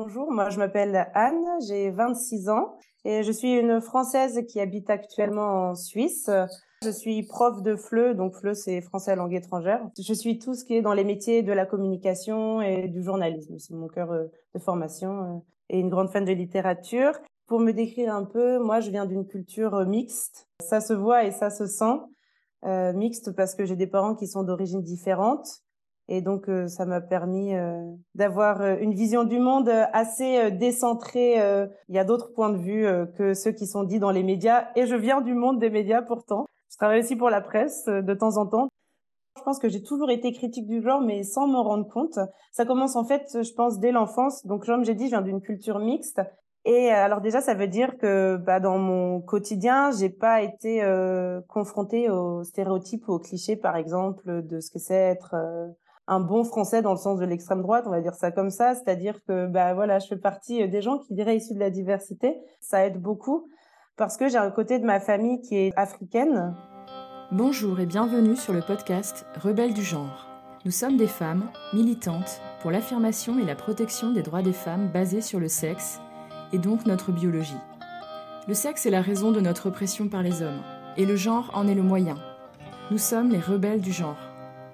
Bonjour, moi je m'appelle Anne, j'ai 26 ans et je suis une Française qui habite actuellement en Suisse. Je suis prof de FLE, donc FLE c'est français langue étrangère. Je suis tout ce qui est dans les métiers de la communication et du journalisme, c'est mon cœur euh, de formation euh, et une grande fan de littérature. Pour me décrire un peu, moi je viens d'une culture euh, mixte, ça se voit et ça se sent. Mixte parce que j'ai des parents qui sont d'origine différente et donc, euh, ça m'a permis euh, d'avoir euh, une vision du monde assez décentrée. Il y a d'autres points de vue que ceux qui sont dits dans les médias. Et je viens du monde des médias pourtant. Je travaille aussi pour la presse de temps en temps. Je pense que j'ai toujours été critique du genre, mais sans m'en rendre compte. Ça commence en fait, je pense, dès l'enfance. Donc, comme j'ai dit, je viens d'une culture mixte. Et alors déjà, ça veut dire que bah, dans mon quotidien, j'ai pas été confrontée aux stéréotypes ou aux clichés, par exemple, de ce que c'est être un bon français dans le sens de l'extrême droite, on va dire ça comme ça, c'est-à-dire que bah voilà, je fais partie euh, des gens qui diraient issus de la diversité, ça aide beaucoup parce que j'ai un côté de ma famille qui est africaine. Bonjour et bienvenue sur le podcast Rebelles du genre. Nous sommes des femmes militantes pour l'affirmation et la protection des droits des femmes basés sur le sexe et donc notre biologie. Le sexe est la raison de notre oppression par les hommes et le genre en est le moyen. Nous sommes les rebelles du genre.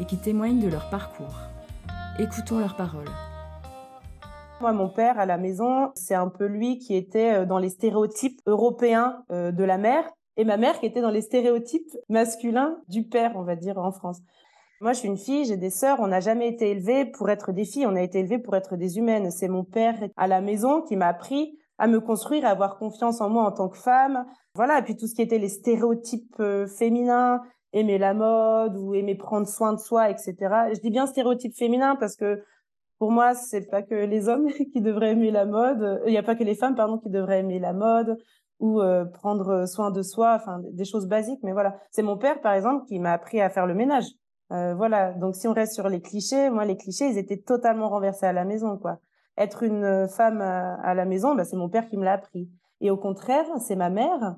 et qui témoignent de leur parcours. Écoutons leurs paroles. Moi, mon père à la maison, c'est un peu lui qui était euh, dans les stéréotypes européens euh, de la mère et ma mère qui était dans les stéréotypes masculins du père, on va dire, en France. Moi, je suis une fille, j'ai des sœurs, on n'a jamais été élevés pour être des filles, on a été élevés pour être des humaines. C'est mon père à la maison qui m'a appris à me construire, à avoir confiance en moi en tant que femme. Voilà, et puis tout ce qui était les stéréotypes euh, féminins, aimer la mode ou aimer prendre soin de soi, etc. Je dis bien stéréotype féminin parce que pour moi, c'est pas que les hommes qui devraient aimer la mode. Il n'y a pas que les femmes, pardon, qui devraient aimer la mode ou euh, prendre soin de soi, enfin des choses basiques. Mais voilà, c'est mon père, par exemple, qui m'a appris à faire le ménage. Euh, voilà. Donc si on reste sur les clichés, moi les clichés, ils étaient totalement renversés à la maison, quoi. Être une femme à, la maison, bah, c'est mon père qui me l'a appris. Et au contraire, c'est ma mère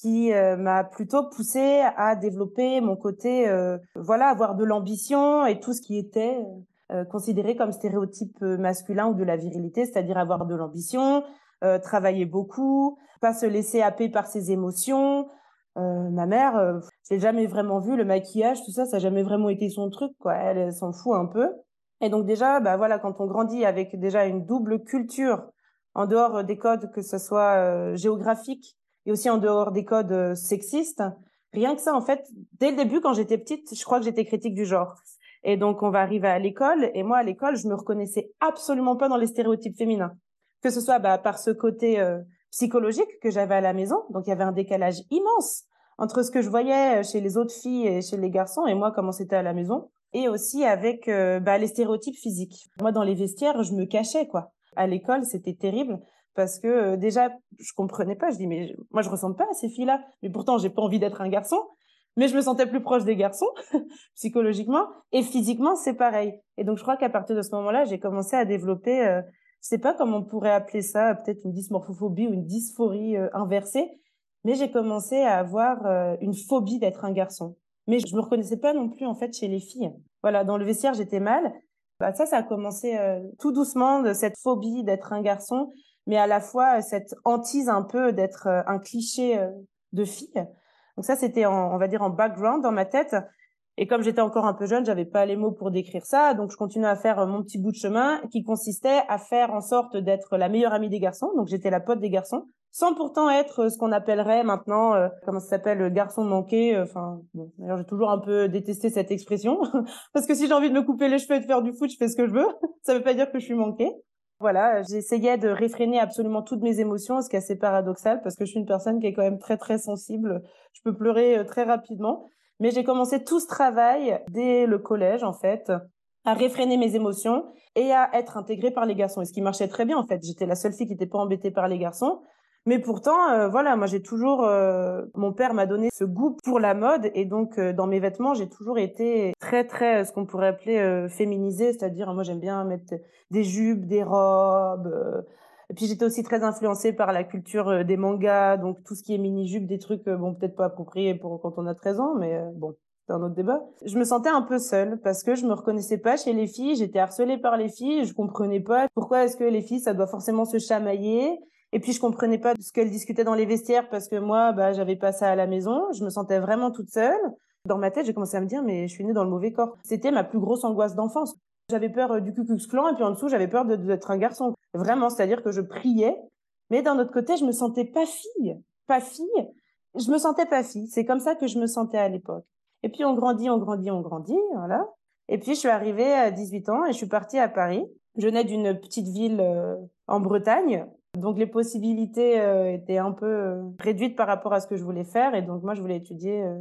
qui euh, m'a plutôt poussé à développer mon côté, euh, voilà, avoir de l'ambition et tout ce qui était euh, considéré comme stéréotype masculin ou de la virilité, c'est-à-dire avoir de l'ambition, travailler beaucoup, pas se laisser happer par ses émotions. ma mère, j'ai jamais vraiment vu le maquillage, tout ça, ça n'a jamais vraiment été son truc, quoi. Elle, elle s'en fout un peu. Et donc déjà, bah voilà, quand on grandit avec déjà une double culture en dehors des codes, que ce soit géographique et aussi en dehors des codes euh, sexistes. Rien que ça, en fait, dès le début, quand j'étais petite, je crois que j'étais critique du genre. Et donc, on va arriver à l'école. Et moi, à l'école, je me reconnaissais absolument pas dans les stéréotypes féminins. Que ce soit bah, par ce côté euh, psychologique que j'avais à la maison. Donc, il y avait un décalage immense entre ce que je voyais euh, chez les autres filles et chez les garçons et moi, comment c'était à la maison. Et aussi avec bah, les stéréotypes physiques. Moi, dans les vestiaires, je me cachais, quoi. À l'école, c'était terrible parce que déjà je comprenais pas je dis mais moi je ressemble pas à ces filles là mais pourtant j'ai pas envie d'être un garçon mais je me sentais plus proche des garçons psychologiquement et physiquement c'est pareil. Et donc je crois qu'à partir de ce moment-là j'ai commencé à développer euh, je sais pas comment on pourrait appeler ça peut-être une dysmorphophobie ou une dysphorie inversée mais j'ai commencé à avoir une phobie d'être un garçon. Mais je me reconnaissais pas non plus en fait chez les filles. Voilà dans le vestiaire j'étais mal. Bah, ça ça a commencé tout doucement cette phobie d'être un garçon mais à la fois euh, cette hantise un peu d'être euh, un cliché euh, de fille. Donc ça, c'était, on va dire, en background dans ma tête. Et comme j'étais encore un peu jeune, j'avais pas les mots pour décrire ça, donc je continuais à faire mon petit bout de chemin qui consistait à faire en sorte d'être la meilleure amie des garçons. Donc j'étais la pote des garçons, sans pourtant être ce qu'on appellerait maintenant, comment ça s'appelle, garçon manqué. Enfin, bon, d'ailleurs j'ai toujours un peu détesté cette expression parce que si j'ai envie de me couper les cheveux et de faire du foot, je fais ce que je veux. ça veut pas dire que je suis manquée. Voilà, j'essayais de réfréner absolument toutes mes émotions, ce qui est assez paradoxal parce que je suis une personne qui est quand même très très sensible. Je peux pleurer euh, très rapidement. Mais j'ai commencé tout ce travail dès le collège en fait. à réfréner mes émotions et à être intégrée par les garçons. Et ce qui marchait très bien, en fait. J'étais la seule fille qui n'était pas embêtée par les garçons. Mais pourtant, euh, voilà, moi j'ai toujours, euh, mon père m'a donné ce goût pour la mode et donc euh, dans mes vêtements, j'ai toujours été très très ce qu'on pourrait appeler féminisée, c'est-à-dire moi j'aime bien mettre des jupes, des robes. et puis j'étais aussi très influencée par la culture des mangas, donc tout ce qui est mini jupes, des trucs bon peut-être pas appropriés pour quand on a 13 ans, mais bon un autre débat. Je me sentais un peu seule parce que je me reconnaissais pas chez les filles, j'étais harcelée par les filles, je comprenais pas pourquoi est-ce que les filles ça doit forcément se chamailler et puis je comprenais pas ce qu'elles discutaient dans les vestiaires parce que moi, bah, j'avais pas ça à la maison. Je me sentais vraiment toute seule. Dans ma tête, j'ai commencé à me dire, mais je suis née dans le mauvais corps. C'était ma plus grosse angoisse d'enfance. J'avais peur euh, du Ku Klux Klan et puis en dessous, j'avais peur d'être un garçon. Vraiment, c'est-à-dire que je priais, mais d'un autre côté, je me sentais pas fille, pas fille. Je me sentais pas fille. C'est comme ça que je me sentais à l'époque. Et puis on grandit, on grandit, on grandit, voilà. Et puis je suis arrivée à 18 ans et je suis partie à Paris. Je venais d'une petite ville euh, en Bretagne donc les possibilités euh, étaient un peu euh, réduites par rapport à ce que je voulais faire. Et donc moi, je voulais étudier euh,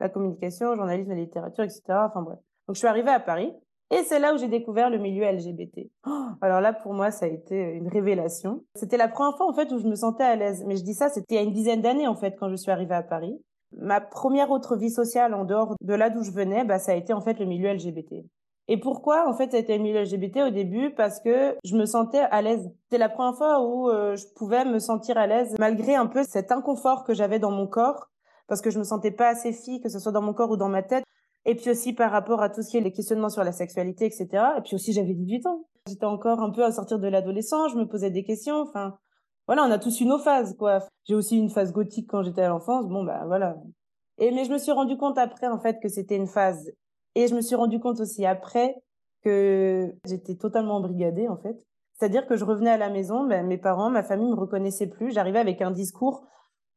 la communication, le journalisme, la littérature, etc. Enfin bref. Donc je suis arrivée à Paris. Et c'est là où j'ai découvert le milieu LGBT. Oh, alors là, pour moi, ça a été une révélation. C'était la première fois, en fait, où je me sentais à l'aise. Mais je dis ça, c'était il y a une dizaine d'années, en fait, quand je suis arrivée à Paris. Ma première autre vie sociale en dehors de là d'où je venais, bah, ça a été, en fait, le milieu LGBT. Et pourquoi en fait ça été le milieu LGBT au début? Parce que je me sentais à l'aise. C'était la première fois où euh, je pouvais me sentir à l'aise malgré un peu cet inconfort que j'avais dans mon corps parce que je me sentais pas assez fille que ce soit dans mon corps ou dans ma tête. Et puis aussi par rapport à tout ce qui est les questionnements sur la sexualité, etc. Et puis aussi j'avais 18 ans. J'étais encore un peu à sortir de l'adolescence, je me posais des questions. Enfin, voilà, on a tous eu nos phases, quoi. J'ai aussi une phase gothique quand j'étais à l'enfance. Bon, bah voilà. Et mais je me suis rendu compte après, en fait, que c'était une phase et je me suis rendu compte aussi après que j'étais totalement embrigadée, en fait. C'est-à-dire que je revenais à la maison, ben, mes parents, ma famille me reconnaissaient plus. J'arrivais avec un discours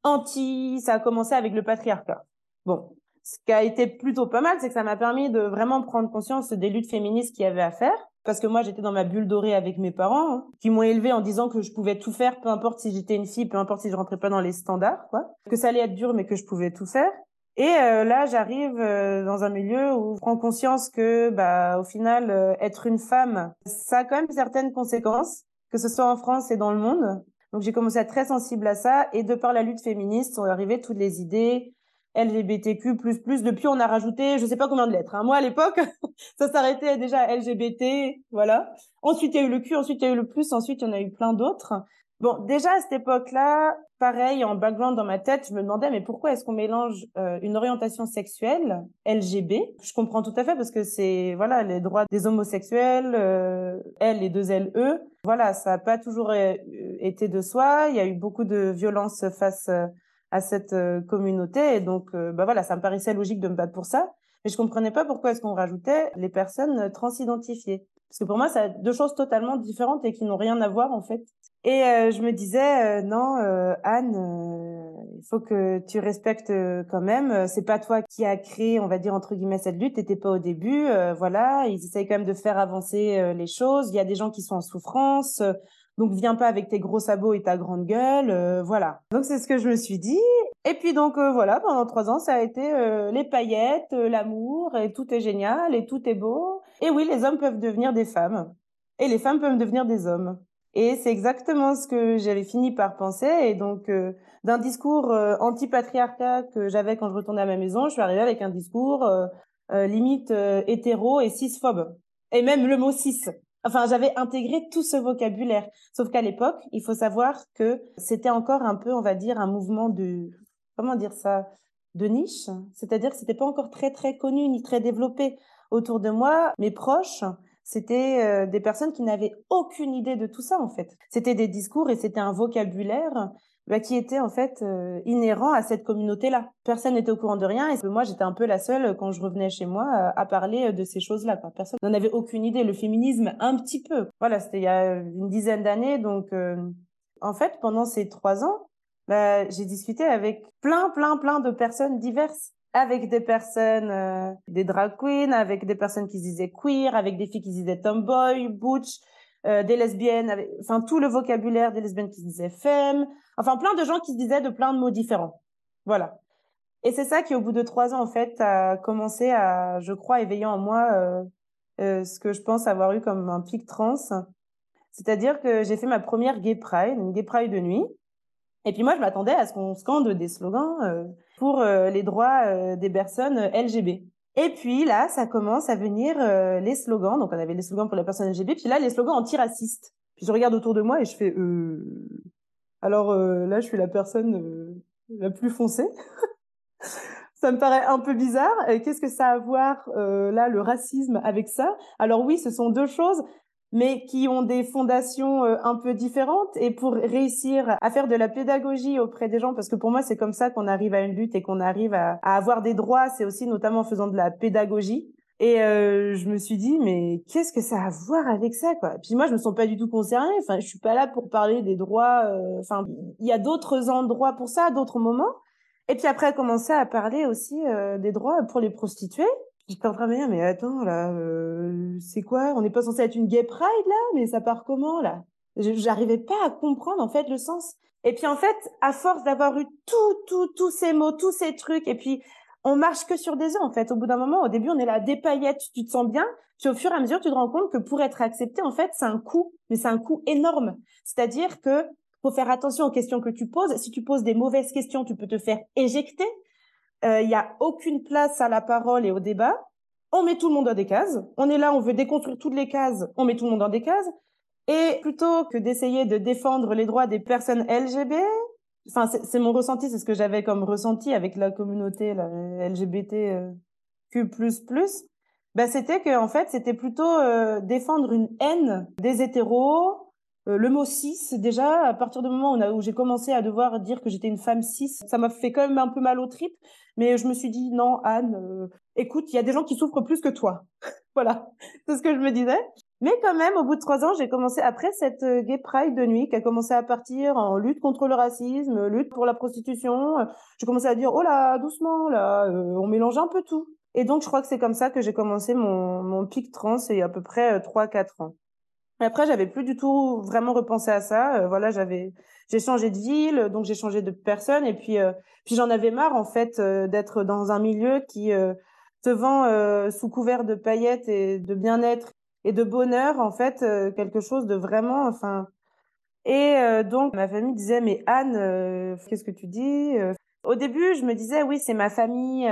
anti, ça a commencé avec le patriarcat. Bon. Ce qui a été plutôt pas mal, c'est que ça m'a permis de vraiment prendre conscience des luttes féministes qu'il y avait à faire. Parce que moi, j'étais dans ma bulle dorée avec mes parents, hein, qui m'ont élevée en disant que je pouvais tout faire, peu importe si j'étais une fille, peu importe si je rentrais pas dans les standards, quoi. Que ça allait être dur, mais que je pouvais tout faire. Et euh, là, j'arrive euh, dans un milieu où je prends conscience que, bah, au final, euh, être une femme, ça a quand même certaines conséquences, que ce soit en France et dans le monde. Donc, j'ai commencé à être très sensible à ça. Et de par la lutte féministe, sont arrivées toutes les idées LGBTQ++. Depuis, on a rajouté, je sais pas combien de lettres. Hein. Moi, à l'époque, ça s'arrêtait déjà LGBT, voilà. Ensuite, il y a eu le Q, ensuite, il y a eu le plus, ensuite, il y en a eu plein d'autres. Bon, déjà à cette époque-là, pareil, en background dans ma tête, je me demandais, mais pourquoi est-ce qu'on mélange euh, une orientation sexuelle, LGB Je comprends tout à fait parce que c'est, voilà, les droits des homosexuels, euh, L et deux L, E. Voilà, ça n'a pas toujours euh, été de soi. Il y a eu beaucoup de violence face euh, à cette communauté. Et donc, bah voilà, ça me paraissait logique de me battre pour ça. Mais je comprenais pas pourquoi est-ce qu'on rajoutait les personnes transidentifiées. Parce que pour moi, c'est deux choses totalement différentes et qui n'ont rien à voir, en fait. Et euh, je me disais, euh, non, euh, Anne, il faut que tu respectes quand même. C'est pas toi qui as créé, on va dire, entre guillemets, cette lutte. T'étais pas au début. voilà, ils essayent quand même de faire avancer les choses. Il y a des gens qui sont en souffrance. donc, viens pas avec tes gros sabots et ta grande gueule. voilà. Donc, c'est ce que je me suis dit. Et puis, donc, voilà, pendant trois ans, ça a été les paillettes, l'amour, et tout est génial, et tout est beau. Et oui, les hommes peuvent devenir des femmes. Et les femmes peuvent devenir des hommes. Et c'est exactement ce que j'avais fini par penser. Et donc, euh, d'un discours euh, anti-patriarcat que j'avais quand je retournais à ma maison, je suis arrivée avec un discours euh, limite hétéro et cisphobe. Et même le mot cis. Enfin, j'avais intégré tout ce vocabulaire. Sauf qu'à l'époque, il faut savoir que c'était encore un peu, on va dire, un mouvement de, comment dire ça, de niche. C'est-à-dire que c'était pas encore très, très connu ni très développé. Autour de moi, mes proches, c'était euh, des personnes qui n'avaient aucune idée de tout ça en fait. C'était des discours et c'était un vocabulaire bah, qui était en fait euh, inhérent à cette communauté-là. Personne n'était au courant de rien et moi j'étais un peu la seule quand je revenais chez moi à parler de ces choses-là. Personne n'en avait aucune idée. Le féminisme un petit peu. Voilà, c'était il y a une dizaine d'années. Donc euh, en fait pendant ces trois ans, bah, j'ai discuté avec plein plein plein de personnes diverses avec des personnes, euh, des drag queens, avec des personnes qui se disaient queer, avec des filles qui se disaient tomboy, butch, euh, des lesbiennes, enfin tout le vocabulaire des lesbiennes qui se disaient femme, enfin plein de gens qui se disaient de plein de mots différents. Voilà. Et c'est ça qui, au bout de trois ans, en fait, a commencé à, je crois, éveiller en moi euh, ce que je pense avoir eu comme un pic trans. C'est-à-dire que j'ai fait ma première gay pride, une gay pride de nuit. Et puis moi, je m'attendais à ce qu'on scande des slogans pour les droits des personnes LGB. Et puis là, ça commence à venir les slogans. Donc on avait les slogans pour les personnes LGB, puis là, les slogans antiracistes. Puis je regarde autour de moi et je fais euh... alors là, je suis la personne la plus foncée. ça me paraît un peu bizarre. Qu'est-ce que ça a à voir là le racisme avec ça? Alors oui, ce sont deux choses mais qui ont des fondations euh, un peu différentes. Et pour réussir à faire de la pédagogie auprès des gens, parce que pour moi, c'est comme ça qu'on arrive à une lutte et qu'on arrive à, avoir des droits, c'est aussi notamment en faisant de la pédagogie. Et euh, je me suis dit, mais qu'est-ce que ça a à voir avec ça, quoi? Puis moi, je me sens pas du tout concernée. Enfin, je suis pas là pour parler des droits. Euh, enfin, il y a d'autres endroits pour ça, d'autres moments. Et puis après, a commencé à parler aussi des droits pour les prostituées. J'étais en train de me dire, mais attends, là, euh, c'est quoi? On n'est pas censé être une gay pride, là? Mais ça part comment, là? J'arrivais pas à comprendre, en fait, le sens. Et puis, en fait, à force d'avoir eu tout, tout, tous ces mots, tous ces trucs, et puis, on marche que sur des œufs, en fait. Au bout d'un moment, au début, on est là, des paillettes, tu te sens bien. Puis, au fur et à mesure, tu te rends compte que pour être accepté, en fait, c'est un coût. Mais c'est un coût énorme. C'est-à-dire que faut faire attention aux questions que tu poses. Si tu poses des mauvaises questions, tu peux te faire éjecter il euh, n'y a aucune place à la parole et au débat. On met tout le monde dans des cases. On est là, on veut déconstruire toutes les cases. On met tout le monde dans des cases. Et plutôt que d'essayer de défendre les droits des personnes LGB, enfin c'est mon ressenti, c'est ce que j'avais comme ressenti avec la communauté la LGBTQ++, bah c'était que en fait c'était plutôt euh, défendre une haine des hétéros, euh, le mot cis, déjà, à partir du moment où, j'ai commencé à devoir dire que j'étais une femme cis, ça m'a fait quand même un peu mal au trip. Mais je me suis dit, non, Anne, euh, écoute, il y a des gens qui souffrent plus que toi. voilà, c'est ce que je me disais. Mais quand même, au bout de trois ans, j'ai commencé, après cette euh, gay pride de nuit, qui a commencé à partir en lutte contre le racisme, lutte pour la prostitution, j'ai commencé à dire, oh là, doucement, là, on mélange un peu tout. Et donc, je crois que c'est comme ça que j'ai commencé mon, mon pic trans il y a à peu près trois, quatre ans. Après, j'avais plus du tout vraiment repensé à ça. Euh, voilà, j'avais, j'ai changé de ville, donc j'ai changé de personne, et puis, euh, puis j'en avais marre en fait euh, d'être dans un milieu qui te vend sous couvert de paillettes et de bien-être et de bonheur en fait quelque chose de vraiment, enfin. Et donc ma famille disait mais Anne, qu'est-ce que tu dis Au début, je me disais oui, c'est ma famille,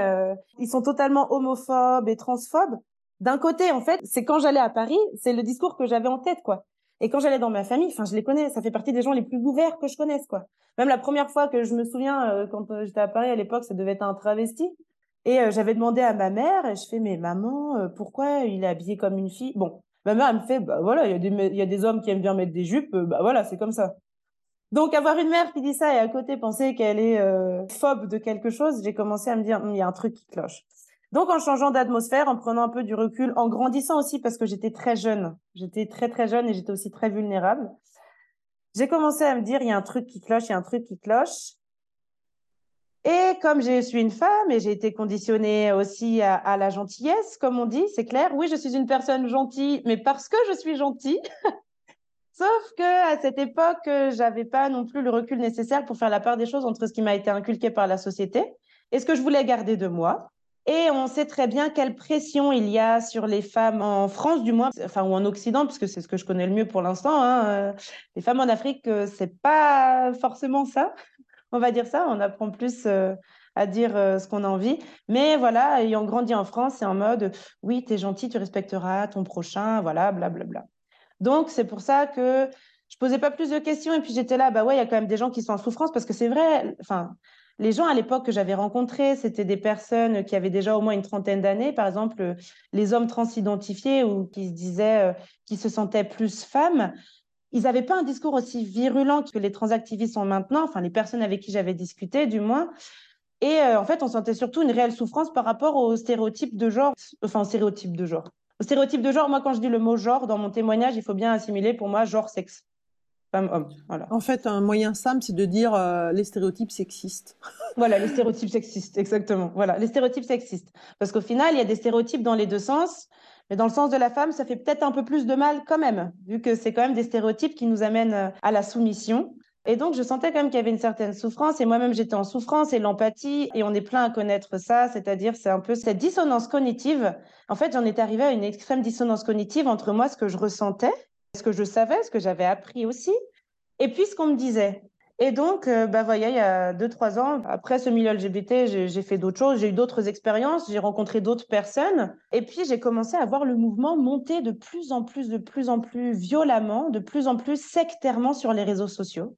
ils sont totalement homophobes et transphobes d'un côté, en fait, c'est quand j'allais à Paris, c'est le discours que j'avais en tête, quoi. Et quand j'allais dans ma famille, enfin, je les connais, ça fait partie des gens les plus ouverts que je connaisse, quoi. Même la première fois que je me souviens, euh, quand euh, j'étais à Paris à l'époque, ça devait être un travesti. Et euh, j'avais demandé à ma mère, et je fais, mais maman, pourquoi il est habillé comme une fille? Bon, ma mère, elle me fait, bah voilà, il y, a des, hommes qui aiment bien mettre des jupes, bah voilà, c'est comme ça. Donc avoir une mère qui dit ça et à côté penser qu'elle est phobe de quelque chose, j'ai commencé à me dire, hum, il y a un truc qui cloche. Donc, en changeant d'atmosphère, en prenant un peu du recul, en grandissant aussi parce que j'étais très jeune, j'étais très très jeune et j'étais aussi très vulnérable, j'ai commencé à me dire, il y a un truc qui cloche, il y a un truc qui cloche. Et comme je suis une femme et j'ai été conditionnée aussi à, la gentillesse, comme on dit, c'est clair, oui, je suis une personne gentille, mais parce que je suis gentille. Sauf que à cette époque, j'avais pas non plus le recul nécessaire pour faire la part des choses entre ce qui m'a été inculqué par la société et ce que je voulais garder de moi. Et on sait très bien quelle pression il y a sur les femmes en France, du moins, enfin, ou en Occident, puisque c'est ce que je connais le mieux pour l'instant. Hein. Euh, les femmes en Afrique, euh, c'est pas forcément ça. On va dire ça. On apprend plus euh, à dire ce qu'on a envie. Mais voilà, ayant grandi en France, c'est en mode oui, tu es gentil, tu respecteras ton prochain, voilà, blablabla. Donc, c'est pour ça que je posais pas plus de questions et puis j'étais là, bah ouais, il y a quand même des gens qui sont en souffrance parce que c'est vrai, enfin, les gens à l'époque que j'avais rencontrés, c'était des personnes qui avaient déjà au moins une trentaine d'années, par exemple les hommes transidentifiés ou qui se disaient, euh, qui se sentaient plus femmes. Ils n'avaient pas un discours aussi virulent que les transactivistes sont maintenant, enfin les personnes avec qui j'avais discuté du moins. Et euh, en fait, on sentait surtout une réelle souffrance par rapport aux stéréotypes de genre, enfin aux stéréotypes de genre. Aux stéréotypes de genre, moi quand je dis le mot genre dans mon témoignage, il faut bien assimiler pour moi genre sexe. En fait, un moyen simple, c'est de dire euh, les stéréotypes sexistes. voilà, les stéréotypes sexistes, exactement. Voilà, les stéréotypes sexistes. Parce qu'au final, il y a des stéréotypes dans les deux sens, mais dans le sens de la femme, ça fait peut-être un peu plus de mal quand même, vu que c'est quand même des stéréotypes qui nous amènent euh, à la soumission. Et donc, je sentais quand même qu'il y avait une certaine souffrance. Et moi-même, j'étais en souffrance et l'empathie. Et on est plein à connaître ça. C'est-à-dire, c'est un peu cette dissonance cognitive. En fait, j'en étais arrivée à une extrême dissonance cognitive entre moi, ce que je ressentais, ce que je savais, ce que j'avais appris aussi, et puis ce qu'on me disait. Et donc, euh, bah, voyez, il y a deux, trois ans, après ce milieu LGBT, j'ai fait d'autres choses, j'ai eu d'autres expériences, j'ai rencontré d'autres personnes. Et puis, j'ai commencé à voir le mouvement monter de plus en plus, de plus en plus violemment, de plus en plus sectairement sur les réseaux sociaux.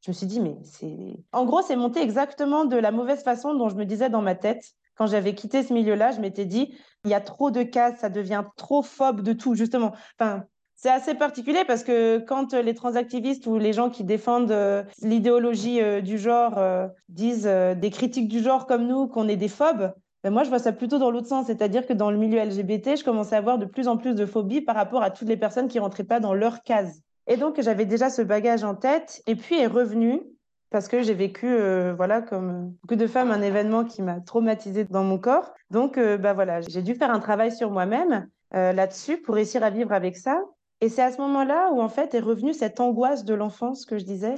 Je me suis dit, mais c'est. En gros, c'est monté exactement de la mauvaise façon dont je me disais dans ma tête. Quand j'avais quitté ce milieu-là, je m'étais dit, il y a trop de cas, ça devient trop phobe de tout, justement. Enfin, c'est assez particulier parce que quand les transactivistes ou les gens qui défendent euh, l'idéologie euh, du genre euh, disent des critiques du genre comme nous qu'on est des phobes, ben moi je vois ça plutôt dans l'autre sens, c'est-à-dire que dans le milieu LGBT, je commençais à avoir de plus en plus de phobie par rapport à toutes les personnes qui rentraient pas dans leur case. Et donc, j'avais déjà ce bagage en tête. Et puis est revenu, parce que j'ai vécu, euh, voilà, comme beaucoup de femmes, un événement qui m'a traumatisée dans mon corps. Donc, euh, bah voilà, j'ai dû faire un travail sur moi-même euh, là-dessus pour réussir à vivre avec ça. Et c'est à ce moment-là où, en fait, est revenue cette angoisse de l'enfance que je disais,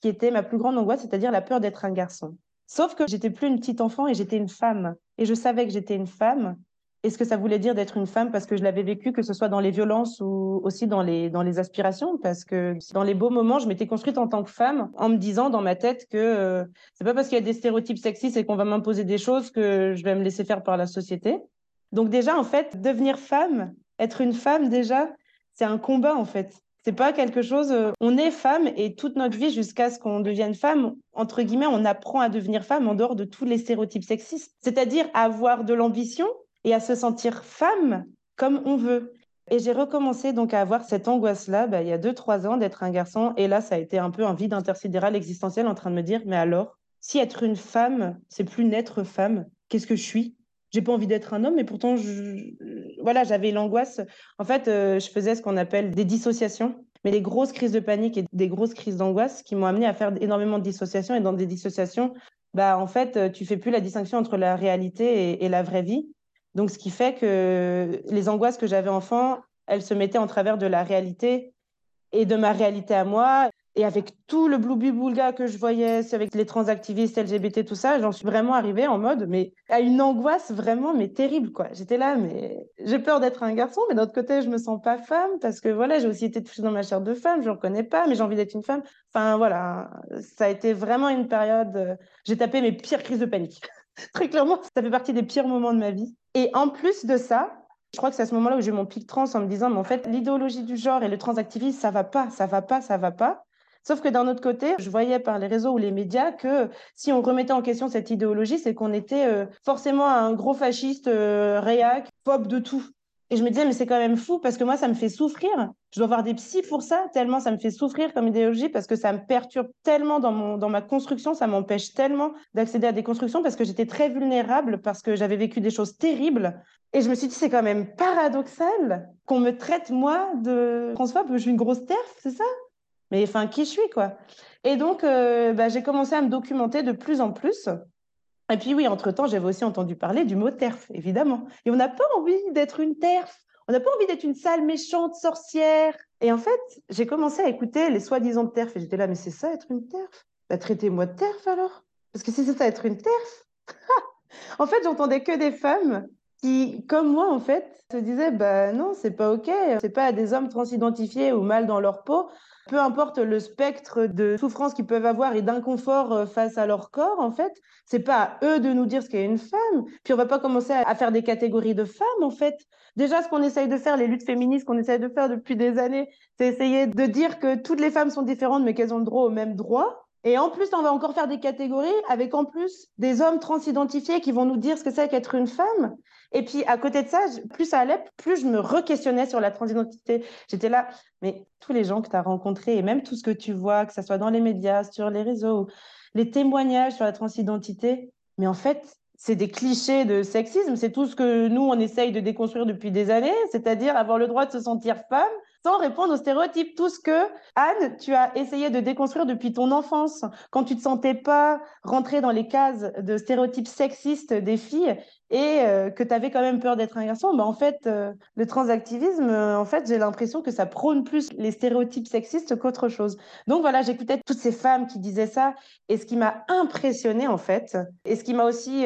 qui était ma plus grande angoisse, c'est-à-dire la peur d'être un garçon. Sauf que j'étais plus une petite enfant et j'étais une femme. Et je savais que j'étais une femme et ce que ça voulait dire d'être une femme parce que je l'avais vécu, que ce soit dans les violences ou aussi dans les, dans les aspirations, parce que dans les beaux moments, je m'étais construite en tant que femme en me disant dans ma tête que euh, c'est pas parce qu'il y a des stéréotypes sexistes et qu'on va m'imposer des choses que je vais me laisser faire par la société. Donc déjà, en fait, devenir femme, être une femme déjà, c'est un combat en fait. C'est pas quelque chose. Euh, on est femme et toute notre vie jusqu'à ce qu'on devienne femme, entre guillemets, on apprend à devenir femme en dehors de tous les stéréotypes sexistes. C'est-à-dire avoir de l'ambition, et à se sentir femme comme on veut. Et j'ai recommencé donc à avoir cette angoisse-là bah, il y a deux, trois ans d'être un garçon. Et là, ça a été un peu un vide intersidéral existentiel en train de me dire, mais alors, si être une femme, c'est plus naître femme, qu'est-ce que je suis? J'ai pas envie d'être un homme, mais pourtant, voilà, j'avais l'angoisse. En fait, euh, je faisais ce qu'on appelle des dissociations, mais des grosses crises de panique et des grosses crises d'angoisse qui m'ont amené à faire énormément de dissociations. Et dans des dissociations, bah, en fait, tu fais plus la distinction entre la réalité et la vraie vie. Donc, ce qui fait que les angoisses que j'avais enfant, elles se mettaient en travers de la réalité et de ma réalité à moi. Et avec tout le boulga que je voyais, avec les transactivistes LGBT, tout ça, j'en suis vraiment arrivée en mode, mais à une angoisse vraiment, mais terrible, quoi. J'étais là, mais j'ai peur d'être un garçon, mais d'un autre côté, je me sens pas femme parce que voilà, j'ai aussi été touchée dans ma chair de femme, je ne reconnais pas, mais j'ai envie d'être une femme. Enfin, voilà, ça a été vraiment une période, euh, j'ai tapé mes pires crises de panique. Très clairement, ça fait partie des pires moments de ma vie. Et en plus de ça, je crois que c'est à ce moment-là où j'ai eu mon pic trans en me disant, mais en fait, l'idéologie du genre et le transactivisme, ça va pas, ça va pas, ça va pas. Sauf que d'un autre côté, je voyais par les réseaux ou les médias que si on remettait en question cette idéologie, c'est qu'on était euh, forcément un gros fasciste, euh, réac, pop de tout. Et je me disais, mais c'est quand même fou parce que moi, ça me fait souffrir. Je dois voir des psys pour ça, tellement ça me fait souffrir comme idéologie parce que ça me perturbe tellement dans, mon, dans ma construction, ça m'empêche tellement d'accéder à des constructions parce que j'étais très vulnérable, parce que j'avais vécu des choses terribles. Et je me suis dit, c'est quand même paradoxal qu'on me traite, moi, de transphobe. Je suis une grosse terf, c'est ça? Mais enfin, qui je suis, quoi Et donc, euh, bah, j'ai commencé à me documenter de plus en plus. Et puis oui, entre-temps, j'avais aussi entendu parler du mot TERF, évidemment. Et on n'a pas envie d'être une TERF. On n'a pas envie d'être une sale méchante sorcière. Et en fait, j'ai commencé à écouter les soi-disant TERF. Et j'étais là, mais c'est ça être une TERF? Bah, Traitez-moi de TERF alors? Parce que si c'est ça être une TERF? en fait, j'entendais que des femmes qui, comme moi, en fait, se disaient, bah non, c'est pas OK. C'est pas à des hommes transidentifiés ou mal dans leur peau peu importe le spectre de souffrance qu'ils peuvent avoir et d'inconfort euh, face à leur corps, en fait, c'est pas à eux de nous dire ce qu'est une femme. Puis on va pas commencer à faire des catégories de femmes, en fait. Déjà, ce qu'on essaye de faire, les luttes féministes qu'on essaye de faire depuis des années, c'est essayer de dire que toutes les femmes sont différentes, mais qu'elles ont le droit au même droit. Et en plus, on va encore faire des catégories avec en plus des hommes transidentifiés qui vont nous dire ce que c'est qu'être une femme. Et puis, à côté de ça, plus ça allait, plus je me re-questionnais sur la transidentité. J'étais là, mais tous les gens que tu as rencontrés, et même tout ce que tu vois, que ce soit dans les médias, sur les réseaux, les témoignages sur la transidentité, mais en fait, c'est des clichés de sexisme. C'est tout ce que nous, on essaye de déconstruire depuis des années, c'est-à-dire avoir le droit de se sentir femme sans répondre aux stéréotypes. Tout ce que, Anne, tu as essayé de déconstruire depuis ton enfance, quand tu te sentais pas rentrer dans les cases de stéréotypes sexistes des filles et euh, que tu avais quand même peur d'être un garçon, bah en fait, euh, le transactivisme, euh, en fait, j'ai l'impression que ça prône plus les stéréotypes sexistes qu'autre chose. Donc voilà, j'écoutais toutes ces femmes qui disaient ça, et ce qui m'a impressionné en fait, et ce qui m'a aussi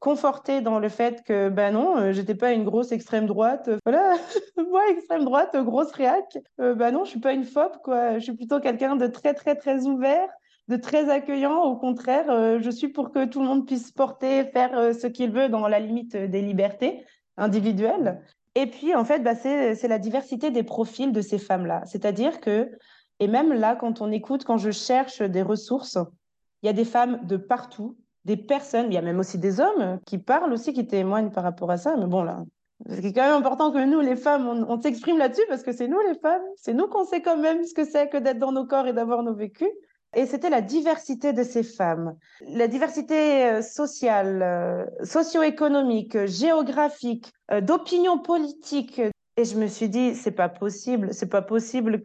conforté dans le fait que ben non, j'étais pas une grosse extrême droite. Voilà, moi extrême droite, grosse réac. ben non, je suis pas une phobe quoi. Je suis plutôt quelqu'un de très très très ouvert, de très accueillant. Au contraire, euh, je suis pour que tout le monde puisse porter, faire euh, ce qu'il veut dans la limite des libertés individuelles. Et puis, en fait, bah, c'est la diversité des profils de ces femmes-là. C'est-à-dire que, et même là, quand on écoute, quand je cherche des ressources, il y a des femmes de partout, des personnes, il y a même aussi des hommes qui parlent aussi, qui témoignent par rapport à ça. Mais bon, là, c'est quand même important que nous, les femmes, on, s'exprime là-dessus parce que c'est nous, les femmes, c'est nous qu'on sait quand même ce que c'est que d'être dans nos corps et d'avoir nos vécus. Et c'était la diversité de ces femmes, la diversité euh, sociale, euh, socio-économique, géographique, euh, d'opinion politique. Et je me suis dit, c'est pas possible, c'est pas possible.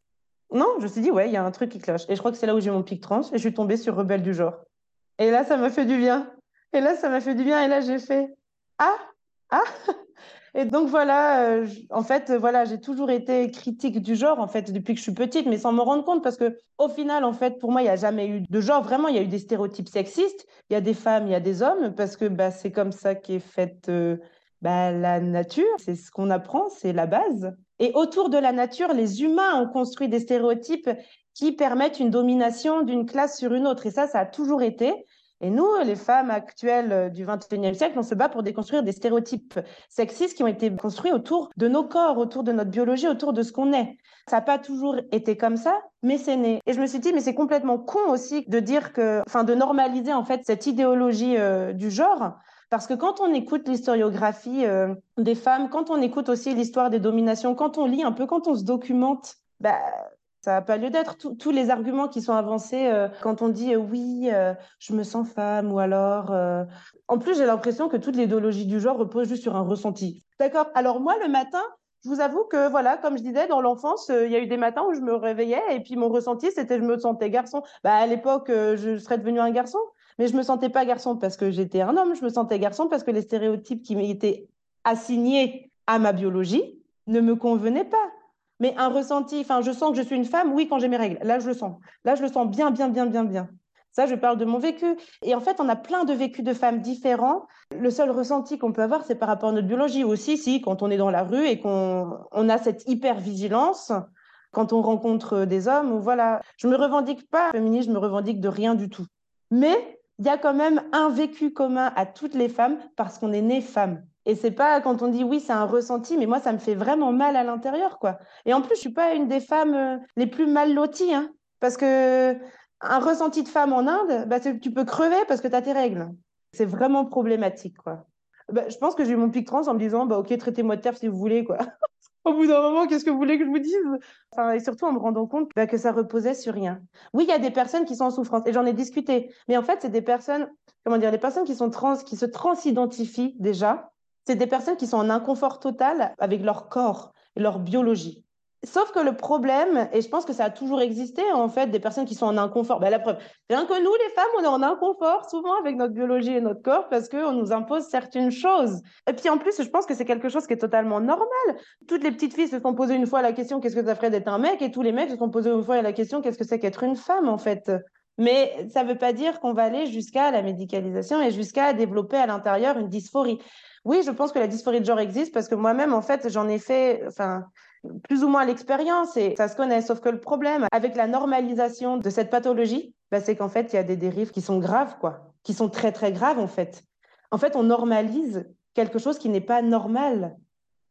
Non, je me suis dit, ouais, il y a un truc qui cloche. Et je crois que c'est là où j'ai mon pic trans et je suis tombée sur Rebelle du genre. Et là, ça m'a fait du bien. Et là, ça m'a fait du bien. Et là, j'ai fait, ah, ah, et donc voilà, euh, en fait, voilà, j'ai toujours été critique du genre, en fait, depuis que je suis petite, mais sans me rendre compte, parce que au final, en fait, pour moi, il n'y a jamais eu de genre. Vraiment, il y a eu des stéréotypes sexistes. Il y a des femmes, il y a des hommes, parce que bah, c'est comme ça qu'est faite euh, bah, la nature. C'est ce qu'on apprend, c'est la base. Et autour de la nature, les humains ont construit des stéréotypes qui permettent une domination d'une classe sur une autre. Et ça, ça a toujours été. Et nous, les femmes actuelles du 21e siècle, on se bat pour déconstruire des stéréotypes sexistes qui ont été construits autour de nos corps, autour de notre biologie, autour de ce qu'on est. Ça n'a pas toujours été comme ça, mais c'est né. Et je me suis dit, mais c'est complètement con aussi de dire que, enfin, de normaliser en fait cette idéologie euh, du genre. Parce que quand on écoute l'historiographie euh, des femmes, quand on écoute aussi l'histoire des dominations, quand on lit un peu, quand on se documente, bah, ça n'a pas lieu d'être. Tous les arguments qui sont avancés euh, quand on dit euh, oui, euh, je me sens femme ou alors. En plus, j'ai l'impression que toute l'idéologie du genre repose juste sur un ressenti. D'accord? Alors, moi, le matin, je vous avoue que, voilà, comme je disais, dans l'enfance, il y a eu des matins où je me réveillais et puis mon ressenti, c'était je me sentais garçon. Bah, à l'époque, je serais devenu un garçon, mais je me sentais pas garçon parce que j'étais un homme, je me sentais garçon parce que les stéréotypes qui m'étaient assignés à ma biologie ne me convenaient pas mais un ressenti, enfin, je sens que je suis une femme, oui, quand j'ai mes règles. Là, je le sens. Là, je le sens bien, bien, bien, bien, bien. Ça, je parle de mon vécu. Et en fait, on a plein de vécus de femmes différents. Le seul ressenti qu'on peut avoir, c'est par rapport à notre biologie aussi, si, quand on est dans la rue et qu'on on a cette hyper-vigilance, quand on rencontre des hommes, voilà. Je me revendique pas féministe, je me revendique de rien du tout. Mais il y a quand même un vécu commun à toutes les femmes parce qu'on est né femme. Et c'est pas quand on dit oui, c'est un ressenti, mais moi, ça me fait vraiment mal à l'intérieur, quoi. Et en plus, je suis pas une des femmes euh, les plus mal loties, hein, parce que un ressenti de femme en Inde, bah, tu peux crever parce que tu as tes règles. C'est vraiment problématique, quoi. Bah, je pense que j'ai eu mon pic trans en me disant, bah, ok, traitez-moi de terre si vous voulez, quoi. Au bout d'un moment, qu'est-ce que vous voulez que je vous dise? Et surtout en me rendant compte bah, que ça reposait sur rien. Oui, il y a des personnes qui sont en souffrance, et j'en ai discuté. Mais en fait, c'est des personnes, comment dire, des personnes qui sont trans, qui se transidentifient déjà, c'est des personnes qui sont en inconfort total avec leur corps leur biologie. Sauf que le problème, et je pense que ça a toujours existé, en fait, des personnes qui sont en inconfort. Ben, la preuve, rien que nous, les femmes, on est en inconfort souvent avec notre biologie et notre corps parce qu'on nous impose certaines choses. Et puis en plus, je pense que c'est quelque chose qui est totalement normal. Toutes les petites filles se sont posées une fois la question qu'est-ce que ça ferait d'être un mec? Et tous les mecs se sont posés une fois la question qu'est-ce que c'est qu'être une femme, en fait? Mais ça ne veut pas dire qu'on va aller jusqu'à la médicalisation et jusqu'à développer à l'intérieur une dysphorie. Oui, je pense que la dysphorie de genre existe parce que moi-même, en fait, j'en ai fait, enfin, plus ou moins l'expérience et ça se connaît. Sauf que le problème avec la normalisation de cette pathologie, bah, c'est qu'en fait, il y a des dérives qui sont graves, quoi, qui sont très, très graves, en fait. En fait, on normalise quelque chose qui n'est pas normal.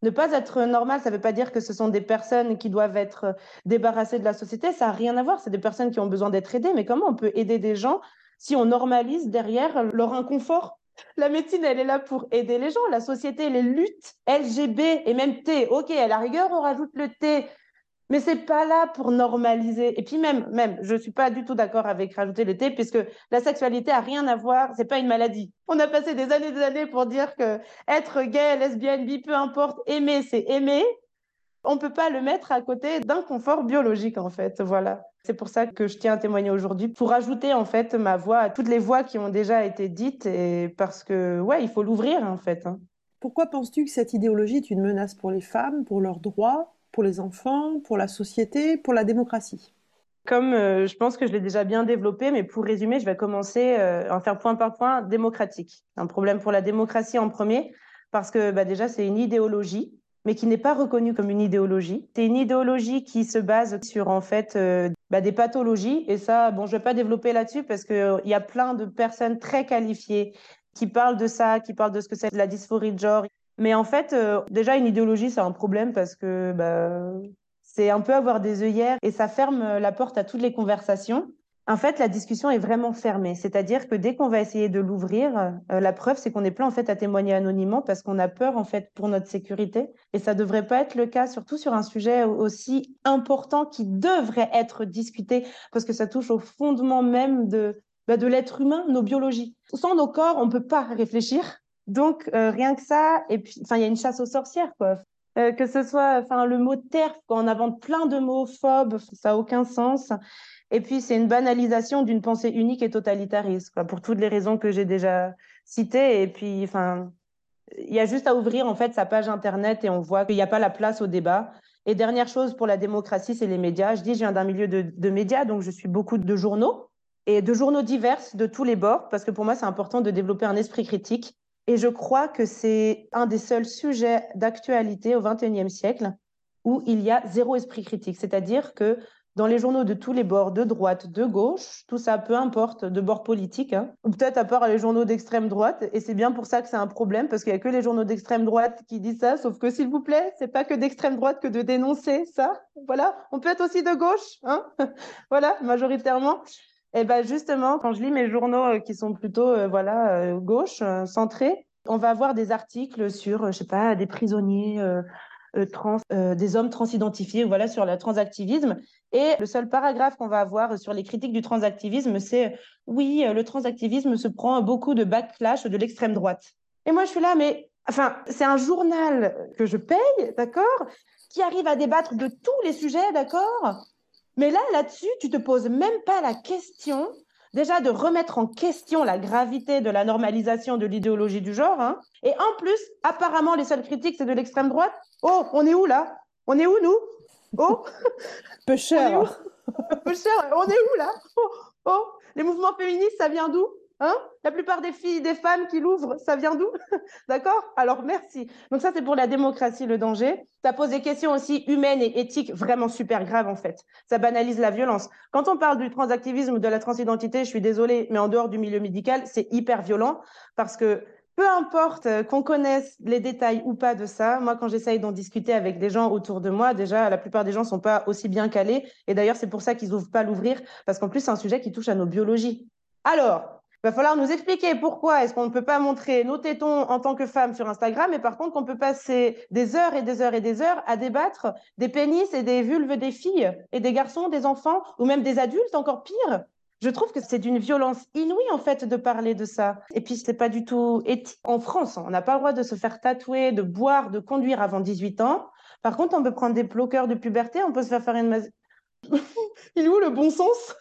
Ne pas être normal, ça ne veut pas dire que ce sont des personnes qui doivent être débarrassées de la société. Ça n'a rien à voir. C'est des personnes qui ont besoin d'être aidées. Mais comment on peut aider des gens si on normalise derrière leur inconfort? La médecine, elle est là pour aider les gens. La société, les luttes LGB et même T. Ok, à la rigueur, on rajoute le T. Mais c'est pas là pour normaliser. Et puis même, même, je suis pas du tout d'accord avec rajouter le T, puisque la sexualité a rien à voir. C'est pas une maladie. On a passé des années des années pour dire que être gay, lesbienne, bi, peu importe, aimer, c'est aimer. On peut pas le mettre à côté d'un confort biologique, en fait. Voilà. C'est pour ça que je tiens à témoigner aujourd'hui, pour ajouter en fait ma voix à toutes les voix qui ont déjà été dites, et parce que ouais, il faut l'ouvrir en fait. Hein. Pourquoi penses-tu que cette idéologie est une menace pour les femmes, pour leurs droits, pour les enfants, pour la société, pour la démocratie? Comme euh, je pense que je l'ai déjà bien développé, mais pour résumer, je vais commencer euh, à en faire point par point démocratique. Un problème pour la démocratie en premier, parce que bah, déjà, c'est une idéologie, mais qui n'est pas reconnue comme une idéologie. C'est une idéologie qui se base sur en fait euh, bah, des pathologies, et ça, bon, je vais pas développer là-dessus parce qu'il il y a plein de personnes très qualifiées qui parlent de ça, qui parlent de ce que c'est la dysphorie de genre. Mais en fait, déjà, une idéologie, c'est un problème parce que bah, c'est un peu avoir des œillères et ça ferme euh, la porte à toutes les conversations. En fait, la discussion est vraiment fermée. C'est-à-dire que dès qu'on va essayer de l'ouvrir, euh, la preuve, c'est qu'on est plein en fait à témoigner anonymement parce qu'on a peur en fait pour notre sécurité. Et ça devrait pas être le cas, surtout sur un sujet aussi important qui devrait être discuté parce que ça touche au fondement même de, bah, de l'être humain, nos biologies. Sans nos corps, on peut pas réfléchir. Donc euh, rien que ça, et puis enfin il y a une chasse aux sorcières quoi. Euh, que ce soit enfin le mot quand on invente plein de mots phobes, ça n'a aucun sens. Et puis c'est une banalisation d'une pensée unique et totalitariste, pour toutes les raisons que j'ai déjà citées. Et puis enfin, il y a juste à ouvrir en fait sa page internet et on voit qu'il n'y a pas la place au débat. Et dernière chose pour la démocratie, c'est les médias. Je dis, je viens d'un milieu de, de médias, donc je suis beaucoup de journaux et de journaux divers de tous les bords, parce que pour moi, c'est important de développer un esprit critique et je crois que c'est un des seuls sujets d'actualité au XXIe siècle où il y a zéro esprit critique. C'est-à-dire que dans les journaux de tous les bords, de droite, de gauche, tout ça, peu importe, de bord politique, hein, ou peut-être à part les journaux d'extrême droite, et c'est bien pour ça que c'est un problème, parce qu'il n'y a que les journaux d'extrême droite qui disent ça, sauf que s'il vous plaît, c'est pas que d'extrême droite que de dénoncer ça, voilà, on peut être aussi de gauche, hein. Voilà, majoritairement. Et ben justement, quand je lis mes journaux euh, qui sont plutôt euh, voilà euh, gauche, centrés, on va avoir des articles sur, je sais pas, des prisonniers trans, des hommes transidentifiés, voilà, sur le transactivisme. Et le seul paragraphe qu'on va avoir sur les critiques du transactivisme, c'est oui, le transactivisme se prend beaucoup de backlash de l'extrême droite. Et moi, je suis là, mais enfin, c'est un journal que je paye, d'accord, qui arrive à débattre de tous les sujets, d'accord mais là, là-dessus, tu te poses même pas la question déjà de remettre en question la gravité de la normalisation de l'idéologie du genre. Hein. Et en plus, apparemment, les seules critiques, c'est de l'extrême droite. Oh, on est où là? On est où nous? Oh Peu cher. Peu cher, on est où là? Oh, oh, les mouvements féministes, ça vient d'où? Hein? La plupart des filles, des femmes qui l'ouvrent, ça vient d'où? D'accord? Alors merci. Donc ça, c'est pour la démocratie, le danger. Ça pose des questions aussi humaines et éthiques vraiment super graves en fait. Ça banalise la violence. Quand on parle du transactivisme ou de la transidentité, je suis désolée, mais en dehors du milieu médical, c'est hyper violent parce que peu importe euh, qu'on connaisse les détails ou pas de ça, moi, quand j'essaye d'en discuter avec des gens autour de moi, déjà, la plupart des gens sont pas aussi bien calés. Et d'ailleurs, c'est pour ça qu'ils n'ouvrent pas l'ouvrir, parce qu'en plus, c'est un sujet qui touche à nos biologies. Alors, il va falloir nous expliquer pourquoi est-ce qu'on ne peut pas montrer nos tétons en tant que femmes sur Instagram, et par contre qu'on peut passer des heures et des heures et des heures à débattre des pénis et des vulves des filles et des garçons, des enfants, ou même des adultes, encore pire. Je trouve que c'est d'une violence inouïe en fait de parler de ça. Et puis c'est pas du tout éthique. En France, on n'a pas le droit de se faire tatouer, de boire, de conduire avant 18 ans. Par contre, on peut prendre des bloqueurs de puberté, on peut se faire faire une Il est où le bon sens?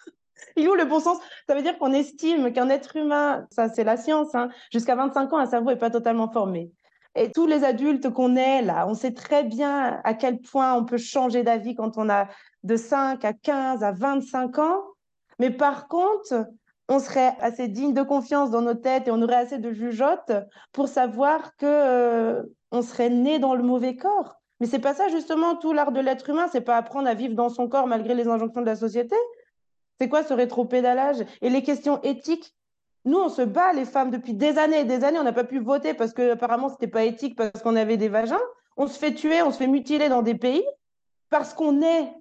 Il où le bon sens? Ça veut dire qu'on estime qu'un être humain, ça c'est la science, hein, jusqu'à 25 ans, un cerveau n'est pas totalement formé. Et tous les adultes qu'on est là, on sait très bien à quel point on peut changer d'avis quand on a de 5 à 15 à 25 ans. Mais par contre, on serait assez digne de confiance dans nos têtes et on aurait assez de jugeote pour savoir que euh, on serait né dans le mauvais corps. Mais c'est pas ça justement tout l'art de l'être humain, c'est pas apprendre à vivre dans son corps malgré les injonctions de la société, c'est quoi ce rétropédalage Et les questions éthiques? Nous, on se bat, les femmes, depuis des années et des années. On n'a pas pu voter parce que apparemment c'était pas éthique, parce qu'on avait des vagins. On se fait tuer, on se fait mutiler dans des pays parce qu'on est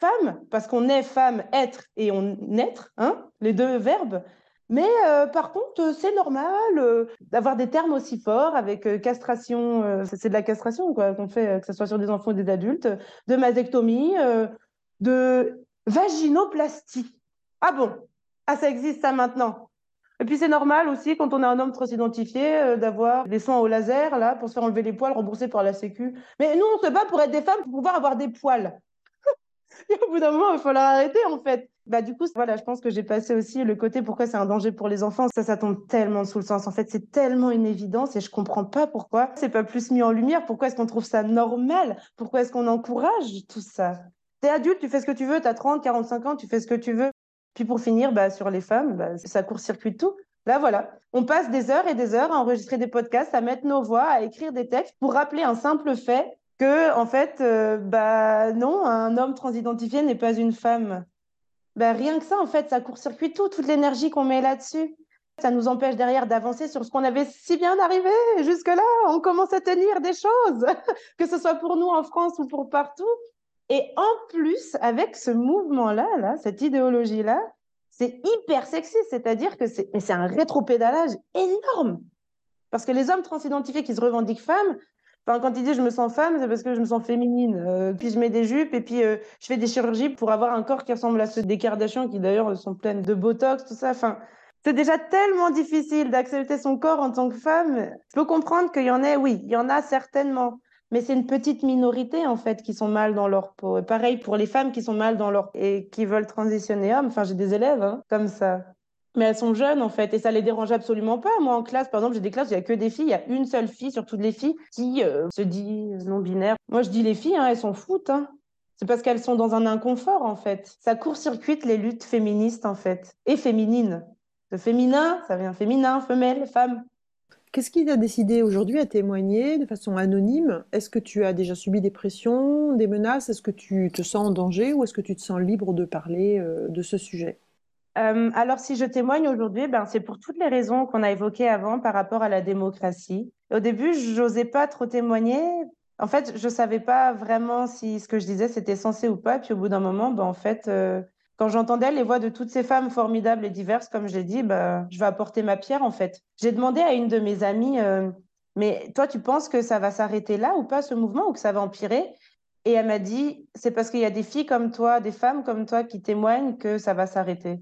femme, parce qu'on est femme, être et on être, hein, les deux verbes. Mais euh, par contre, c'est normal euh, d'avoir des termes aussi forts avec euh, castration, c'est de la castration quoi qu'on fait, que ce soit sur des enfants ou des adultes, de mastectomie, de vaginoplastie. Ah bon? Ah, ça existe ça maintenant Et puis c'est normal aussi quand on est un homme transidentifié euh, d'avoir des soins au laser là pour se faire enlever les poils remboursés par la Sécu. Mais nous on se bat pour être des femmes pour pouvoir avoir des poils. Et au bout d'un moment il faut l'arrêter en fait. Bah du coup voilà je pense que j'ai passé aussi le côté pourquoi c'est un danger pour les enfants. Ça ça tombe tellement sous le sens. En fait c'est tellement une évidence et je comprends pas pourquoi c'est pas plus mis en lumière. Pourquoi est-ce qu'on trouve ça normal? Pourquoi est-ce qu'on encourage tout ça? T'es adulte, tu fais ce que tu veux, t'as 30, 45 ans, tu fais ce que tu veux. Puis pour finir, bah, sur les femmes, bah, ça court-circuite tout. Là, voilà, on passe des heures et des heures à enregistrer des podcasts, à mettre nos voix, à écrire des textes pour rappeler un simple fait que, en fait, euh, bah non, un homme transidentifié n'est pas une femme. Rien que ça, en fait, ça court-circuite tout, toute l'énergie qu'on met là-dessus. Ça nous empêche derrière d'avancer sur ce qu'on avait si bien arrivé jusque-là. On commence à tenir des choses, que ce soit pour nous en France ou pour partout. Et en plus, avec ce mouvement-là, là, cette idéologie-là, c'est hyper sexy, c'est-à-dire que c'est, c'est un rétropédalage énorme. Parce que les hommes transidentifiés qui se revendiquent femmes, enfin, quand ils disent je me sens femme, c'est parce que je me sens féminine. Euh, puis je mets des jupes et puis euh, je fais des chirurgies pour avoir un corps qui ressemble à ceux des Kardashians, qui d'ailleurs sont pleines de botox, tout ça. Enfin, c'est déjà tellement difficile d'accepter son corps en tant que femme. Je peux comprendre qu'il y en ait, oui, il y en a certainement mais c'est une petite minorité en fait qui sont mal dans leur peau. Et pareil pour les femmes qui sont mal dans leur et qui veulent transitionner homme. Enfin, j'ai des élèves hein, comme ça. Mais elles sont jeunes en fait et ça les dérange absolument pas. Moi en classe, par exemple, j'ai des classes où il y a que des filles. Il y a une seule fille sur toutes les filles qui euh, se dit non binaire. Moi je dis les filles, hein, elles s'en foutent. Hein. C'est parce qu'elles sont dans un inconfort en fait. Ça court-circuite les luttes féministes en fait et féminines. Le féminin, ça vient féminin, femelle, femme. Qu'est-ce qui t'a décidé aujourd'hui à témoigner de façon anonyme? Est-ce que tu as déjà subi des pressions, des menaces? Est-ce que tu te sens en danger ou est-ce que tu te sens libre de parler euh, de ce sujet? Euh, alors, si je témoigne aujourd'hui, ben, c'est pour toutes les raisons qu'on a évoquées avant par rapport à la démocratie. Au début, je n'osais pas trop témoigner. En fait, je ne savais pas vraiment si ce que je disais, c'était censé ou pas. Puis au bout d'un moment, ben, en fait, euh, quand j'entendais les voix de toutes ces femmes formidables et diverses, comme je l'ai dit, bah, je vais apporter ma pierre en fait. J'ai demandé à une de mes amies, euh, mais toi, tu penses que ça va s'arrêter là ou pas ce mouvement ou que ça va empirer? Et elle m'a dit, c'est parce qu'il y a des filles comme toi, des femmes comme toi qui témoignent que ça va s'arrêter.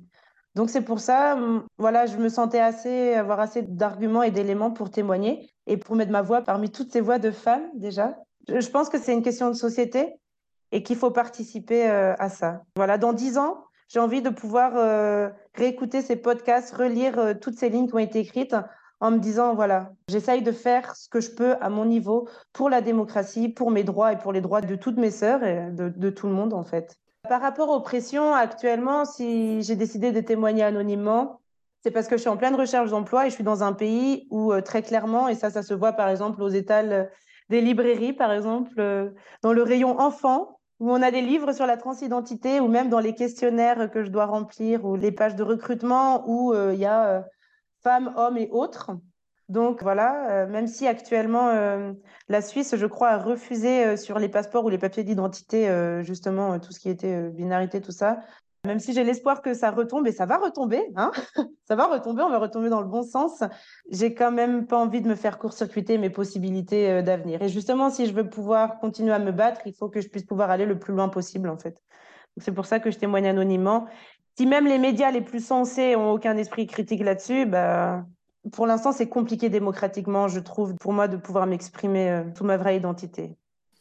Donc c'est pour ça, voilà, je me sentais assez, avoir assez d'arguments et d'éléments pour témoigner et pour mettre ma voix parmi toutes ces voix de femmes déjà. Je pense que c'est une question de société et qu'il faut participer euh, à ça. Voilà, dans dix ans, j'ai envie de pouvoir euh, réécouter ces podcasts, relire euh, toutes ces lignes qui ont été écrites en me disant, voilà, j'essaye de faire ce que je peux à mon niveau pour la démocratie, pour mes droits et pour les droits de toutes mes sœurs et de, tout le monde, en fait. Par rapport aux pressions, actuellement, si j'ai décidé de témoigner anonymement, c'est parce que je suis en pleine recherche d'emploi et je suis dans un pays où, très clairement, et ça, ça se voit par exemple aux étals des librairies, par exemple, dans le rayon enfants, où on a des livres sur la transidentité ou même dans les questionnaires que je dois remplir ou les pages de recrutement où euh, il y a euh, femmes, hommes et autres. Donc voilà, euh, même si actuellement la Suisse, je crois, a refusé sur les passeports ou les papiers d'identité justement tout ce qui était binarité, tout ça, même si j'ai l'espoir que ça retombe, et ça va retomber, hein ça va retomber, on va retomber dans le bon sens, j'ai quand même pas envie de me faire court-circuiter mes possibilités euh, d'avenir. Et justement, si je veux pouvoir continuer à me battre, il faut que je puisse pouvoir aller le plus loin possible, en fait. C'est pour ça que je témoigne anonymement. Si même les médias les plus sensés ont aucun esprit critique là-dessus, bah, pour l'instant, c'est compliqué démocratiquement, je trouve, pour moi, de pouvoir m'exprimer euh, sous ma vraie identité.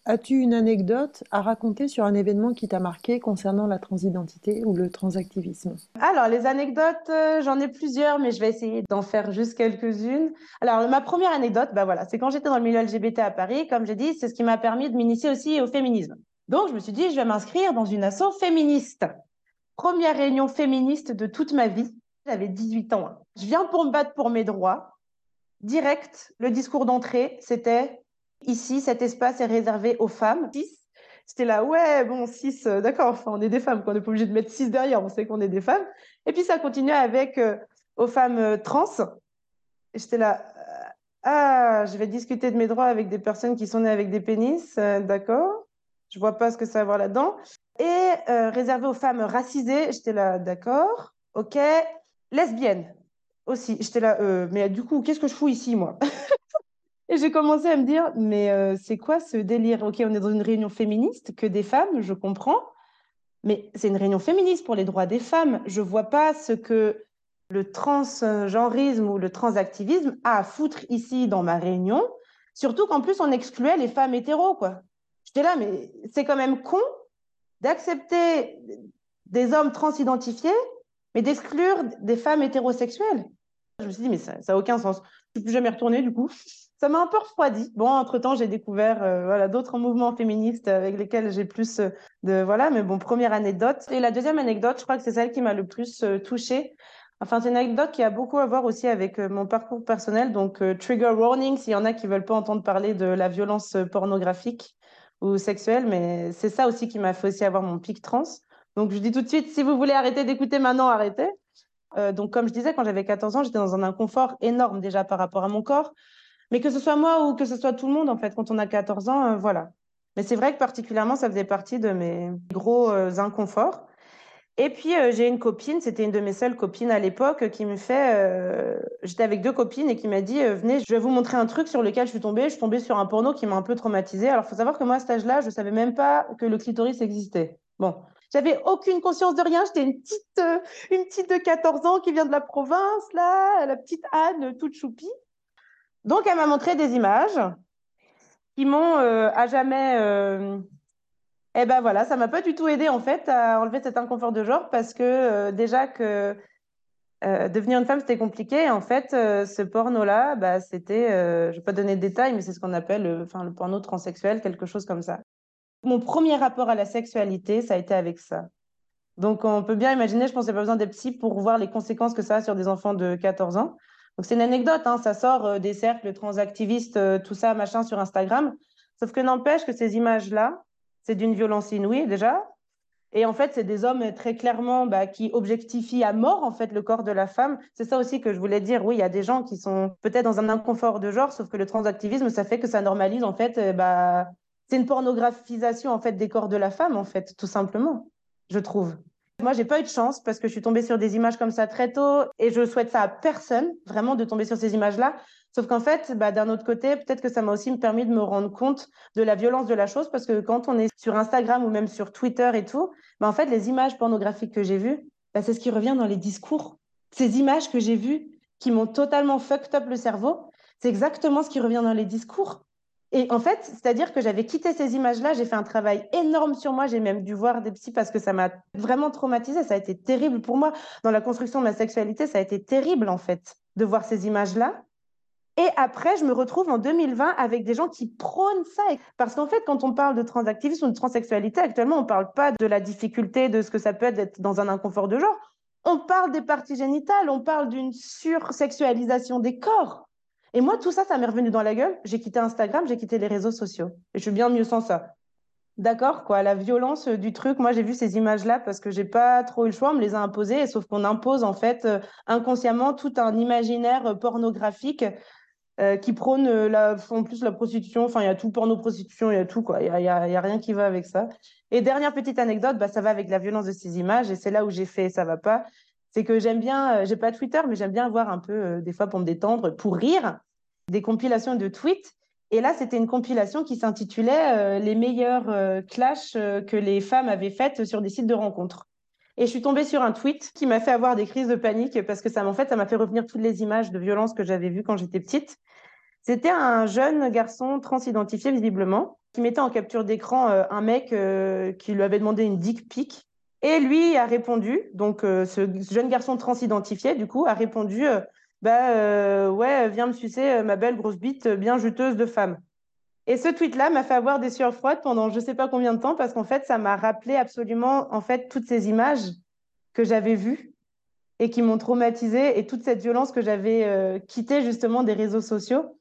As-tu une anecdote à raconter sur un événement qui t'a marqué concernant la transidentité ou le transactivisme? Alors, les anecdotes, euh, j'en ai plusieurs, mais je vais essayer d'en faire juste quelques-unes. Alors, ma première anecdote, bah voilà, c'est quand j'étais dans le milieu LGBT à Paris, comme j'ai dit, c'est ce qui m'a permis de m'initier aussi au féminisme. Donc, je me suis dit, je vais m'inscrire dans une asso féministe. Première réunion féministe de toute ma vie. J'avais 18 ans. Hein. Je viens pour me battre pour mes droits. Direct, le discours d'entrée, c'était Ici, cet espace est réservé aux femmes. Six. C'était là, ouais, bon, six, euh, d'accord, enfin, on est des femmes, on n'est pas obligé de mettre six derrière, on sait qu'on est des femmes. Et puis ça continuait avec euh, aux femmes euh, trans. J'étais là, ah, je vais discuter de mes droits avec des personnes qui sont nées avec des pénis, d'accord. Je vois pas ce que ça va avoir là-dedans. Et réservé aux femmes racisées, j'étais là, d'accord, ok. Lesbiennes aussi, j'étais là, mais du coup, qu'est-ce que je fous ici, moi? Et j'ai commencé à me dire, mais euh, c'est quoi ce délire? Ok, on est dans une réunion féministe, que des femmes, je comprends, mais c'est une réunion féministe pour les droits des femmes. Je vois pas ce que le transgenrisme ou le transactivisme a à foutre ici dans ma réunion, surtout qu'en plus on excluait les femmes hétéros. J'étais là, mais c'est quand même con d'accepter des hommes transidentifiés, mais d'exclure des femmes hétérosexuelles. Je me suis dit, mais ça n'a aucun sens. Je ne suis plus jamais retournée, du coup. Ça m'a un peu refroidi. Bon, entre-temps, j'ai découvert euh, voilà, d'autres mouvements féministes avec lesquels j'ai plus euh, de... Voilà, mais bon, première anecdote. Et la deuxième anecdote, je crois que c'est celle qui m'a le plus euh, touchée. Enfin, c'est une anecdote qui a beaucoup à voir aussi avec mon parcours personnel. Donc, trigger warning, s'il y en a qui veulent pas entendre parler de la violence pornographique ou sexuelle, mais c'est ça aussi qui m'a fait aussi avoir mon pic trans. Donc, je dis tout de suite, si vous voulez arrêter d'écouter maintenant, arrêtez. Donc, comme je disais, quand j'avais 14 ans, j'étais dans un inconfort énorme déjà par rapport à mon corps. Mais que ce soit moi ou que ce soit tout le monde, en fait, quand on a 14 ans, euh, voilà. Mais c'est vrai que particulièrement, ça faisait partie de mes gros euh, inconforts. Et puis, j'ai une copine, c'était une de mes seules copines à l'époque, qui me fait. J'étais avec deux copines et qui m'a dit Venez, je vais vous montrer un truc sur lequel je suis tombée. Je suis tombée sur un porno qui m'a un peu traumatisée. Alors, il faut savoir que moi, à cet âge-là, je ne savais même pas que le clitoris existait. Bon, j'avais aucune conscience de rien. J'étais une petite, euh, une petite de 14 ans qui vient de la province, là, la petite Anne, toute choupie. Donc, elle m'a montré des images qui m'ont euh, à jamais. Euh... Eh ben voilà, ça m'a pas du tout aidé en fait à enlever cet inconfort de genre parce que euh, déjà que devenir une femme c'était compliqué. en fait, ce porno-là, bah, c'était, je vais pas donner de détails, mais c'est ce qu'on appelle, enfin, le porno transsexuel, quelque chose comme ça mon premier rapport à la sexualité, ça a été avec ça. Donc, on peut bien imaginer, je pense qu'il n'y a pas besoin d'être psy pour voir les conséquences que ça a sur des enfants de 14 ans. Donc, c'est une anecdote, hein, ça sort euh, des cercles transactivistes, euh, tout ça, machin, sur Instagram. Sauf que n'empêche que ces images-là, c'est d'une violence inouïe déjà. Et en fait, c'est des hommes très clairement bah, qui objectifient à mort en fait le corps de la femme. C'est ça aussi que je voulais dire. Oui, il y a des gens qui sont peut-être dans un inconfort de genre, sauf que le transactivisme, ça fait que ça normalise en fait euh, bah, c'est une pornographisation en fait des corps de la femme en fait, tout simplement, je trouve. Moi, j'ai pas eu de chance parce que je suis tombée sur des images comme ça très tôt et je souhaite ça à personne, vraiment, de tomber sur ces images-là. Sauf qu'en fait, bah, d'un autre côté, peut-être que ça m'a aussi permis de me rendre compte de la violence de la chose parce que quand on est sur Instagram ou même sur Twitter et tout, bah, en fait, les images pornographiques que j'ai vues, bah, c'est ce qui revient dans les discours. Ces images que j'ai vues qui m'ont totalement fucked up le cerveau, c'est exactement ce qui revient dans les discours. Et en fait, c'est-à-dire que j'avais quitté ces images-là, j'ai fait un travail énorme sur moi, j'ai même dû voir des psys parce que ça m'a vraiment traumatisée, ça a été terrible pour moi. Dans la construction de ma sexualité, ça a été terrible en fait de voir ces images-là. Et après, je me retrouve en 2020 avec des gens qui prônent ça. Parce qu'en fait, quand on parle de transactivisme ou de transsexualité, actuellement, on ne parle pas de la difficulté de ce que ça peut être d'être dans un inconfort de genre. On parle des parties génitales, on parle d'une sursexualisation des corps. Et moi, tout ça, ça m'est revenu dans la gueule. J'ai quitté Instagram, j'ai quitté les réseaux sociaux. Et je suis bien mieux sans ça. D'accord, quoi, la violence du truc. Moi, j'ai vu ces images-là parce que j'ai pas trop eu le choix, on me les a imposées, sauf qu'on impose en fait euh, inconsciemment tout un imaginaire euh, pornographique euh, qui prône en plus la prostitution. Enfin, il y a tout porno-prostitution, il y a tout, quoi. Il y a, y a, rien qui va avec ça. Et dernière petite anecdote, bah, ça va avec la violence de ces images, et c'est là où j'ai fait ça va pas c'est que j'aime bien, j'ai pas Twitter, mais j'aime bien voir un peu, des fois pour me détendre, pour rire, des compilations de tweets. Et là, c'était une compilation qui s'intitulait euh, Les meilleurs euh, clashs euh, que les femmes avaient faites sur des sites de rencontres. Et je suis tombée sur un tweet qui m'a fait avoir des crises de panique parce que ça, en fait, ça m'a fait revenir toutes les images de violence que j'avais vues quand j'étais petite. C'était un jeune garçon transidentifié visiblement qui mettait en capture d'écran un mec qui lui avait demandé une dick pic. Et lui a répondu, donc ce jeune garçon transidentifié, du coup, a répondu bah euh, ouais, viens me sucer euh, ma belle grosse bite euh, bien juteuse de femme. Et ce tweet-là m'a fait avoir des sueurs froides pendant je sais pas combien de temps parce qu'en fait, ça m'a rappelé absolument en fait toutes ces images que j'avais vues et qui m'ont traumatisée et toute cette violence que j'avais euh, quittée justement des réseaux sociaux.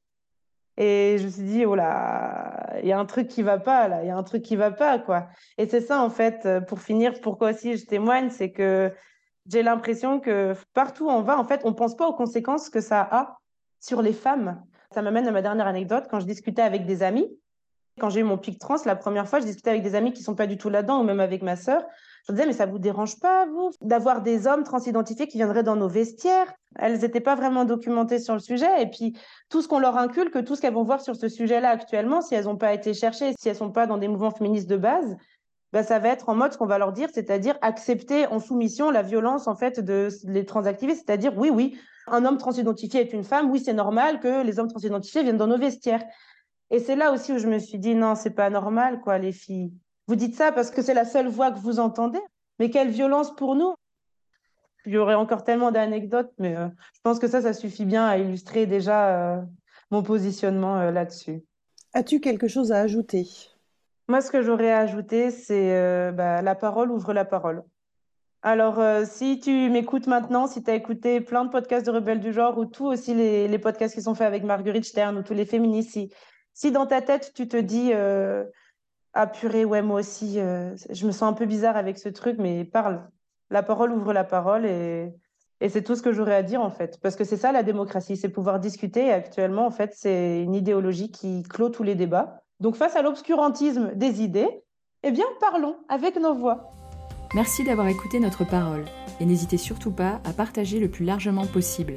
Et je me suis dit, oh là, il y a un truc qui va pas là, il y a un truc qui va pas quoi. Et c'est ça en fait, pour finir, pourquoi aussi je témoigne, c'est que j'ai l'impression que partout où on va, en fait, on ne pense pas aux conséquences que ça a sur les femmes. Ça m'amène à ma dernière anecdote. Quand je discutais avec des amis, quand j'ai eu mon pic trans, la première fois, je discutais avec des amis qui sont pas du tout là-dedans, ou même avec ma sœur. Je disais, mais ça vous dérange pas, vous, d'avoir des hommes transidentifiés qui viendraient dans nos vestiaires? Elles n'étaient pas vraiment documentées sur le sujet. Et puis, tout ce qu'on leur inculque, tout ce qu'elles vont voir sur ce sujet-là actuellement, si elles n'ont pas été cherchées, si elles sont pas dans des mouvements féministes de base, bah, ça va être en mode ce qu'on va leur dire, c'est-à-dire accepter en soumission la violence en fait de les transactiver, c'est-à-dire oui, oui, un homme transidentifié est une femme, oui, c'est normal que les hommes transidentifiés viennent dans nos vestiaires. Et c'est là aussi où je me suis dit non, c'est pas normal quoi, les filles. Vous dites ça parce que c'est la seule voix que vous entendez, mais quelle violence pour nous. Il y aurait encore tellement d'anecdotes, mais euh, je pense que ça, ça suffit bien à illustrer déjà euh, mon positionnement euh, là-dessus. As-tu quelque chose à ajouter? Moi, ce que j'aurais à ajouter, c'est bah, la parole ouvre la parole. Alors, euh, si tu m'écoutes maintenant, si tu as écouté plein de podcasts de Rebelles du genre ou tous aussi les, les, podcasts qui sont faits avec Marguerite Stern ou tous les féministes, si, si dans ta tête tu te dis euh, Ah purée, ouais, moi aussi, euh, je me sens un peu bizarre avec ce truc, mais parle. La parole ouvre la parole et, et c'est tout ce que j'aurais à dire en fait. Parce que c'est ça la démocratie, c'est pouvoir discuter. Et actuellement, en fait, c'est une idéologie qui clôt tous les débats. Donc face à l'obscurantisme des idées, eh bien parlons avec nos voix. Merci d'avoir écouté notre parole et n'hésitez surtout pas à partager le plus largement possible.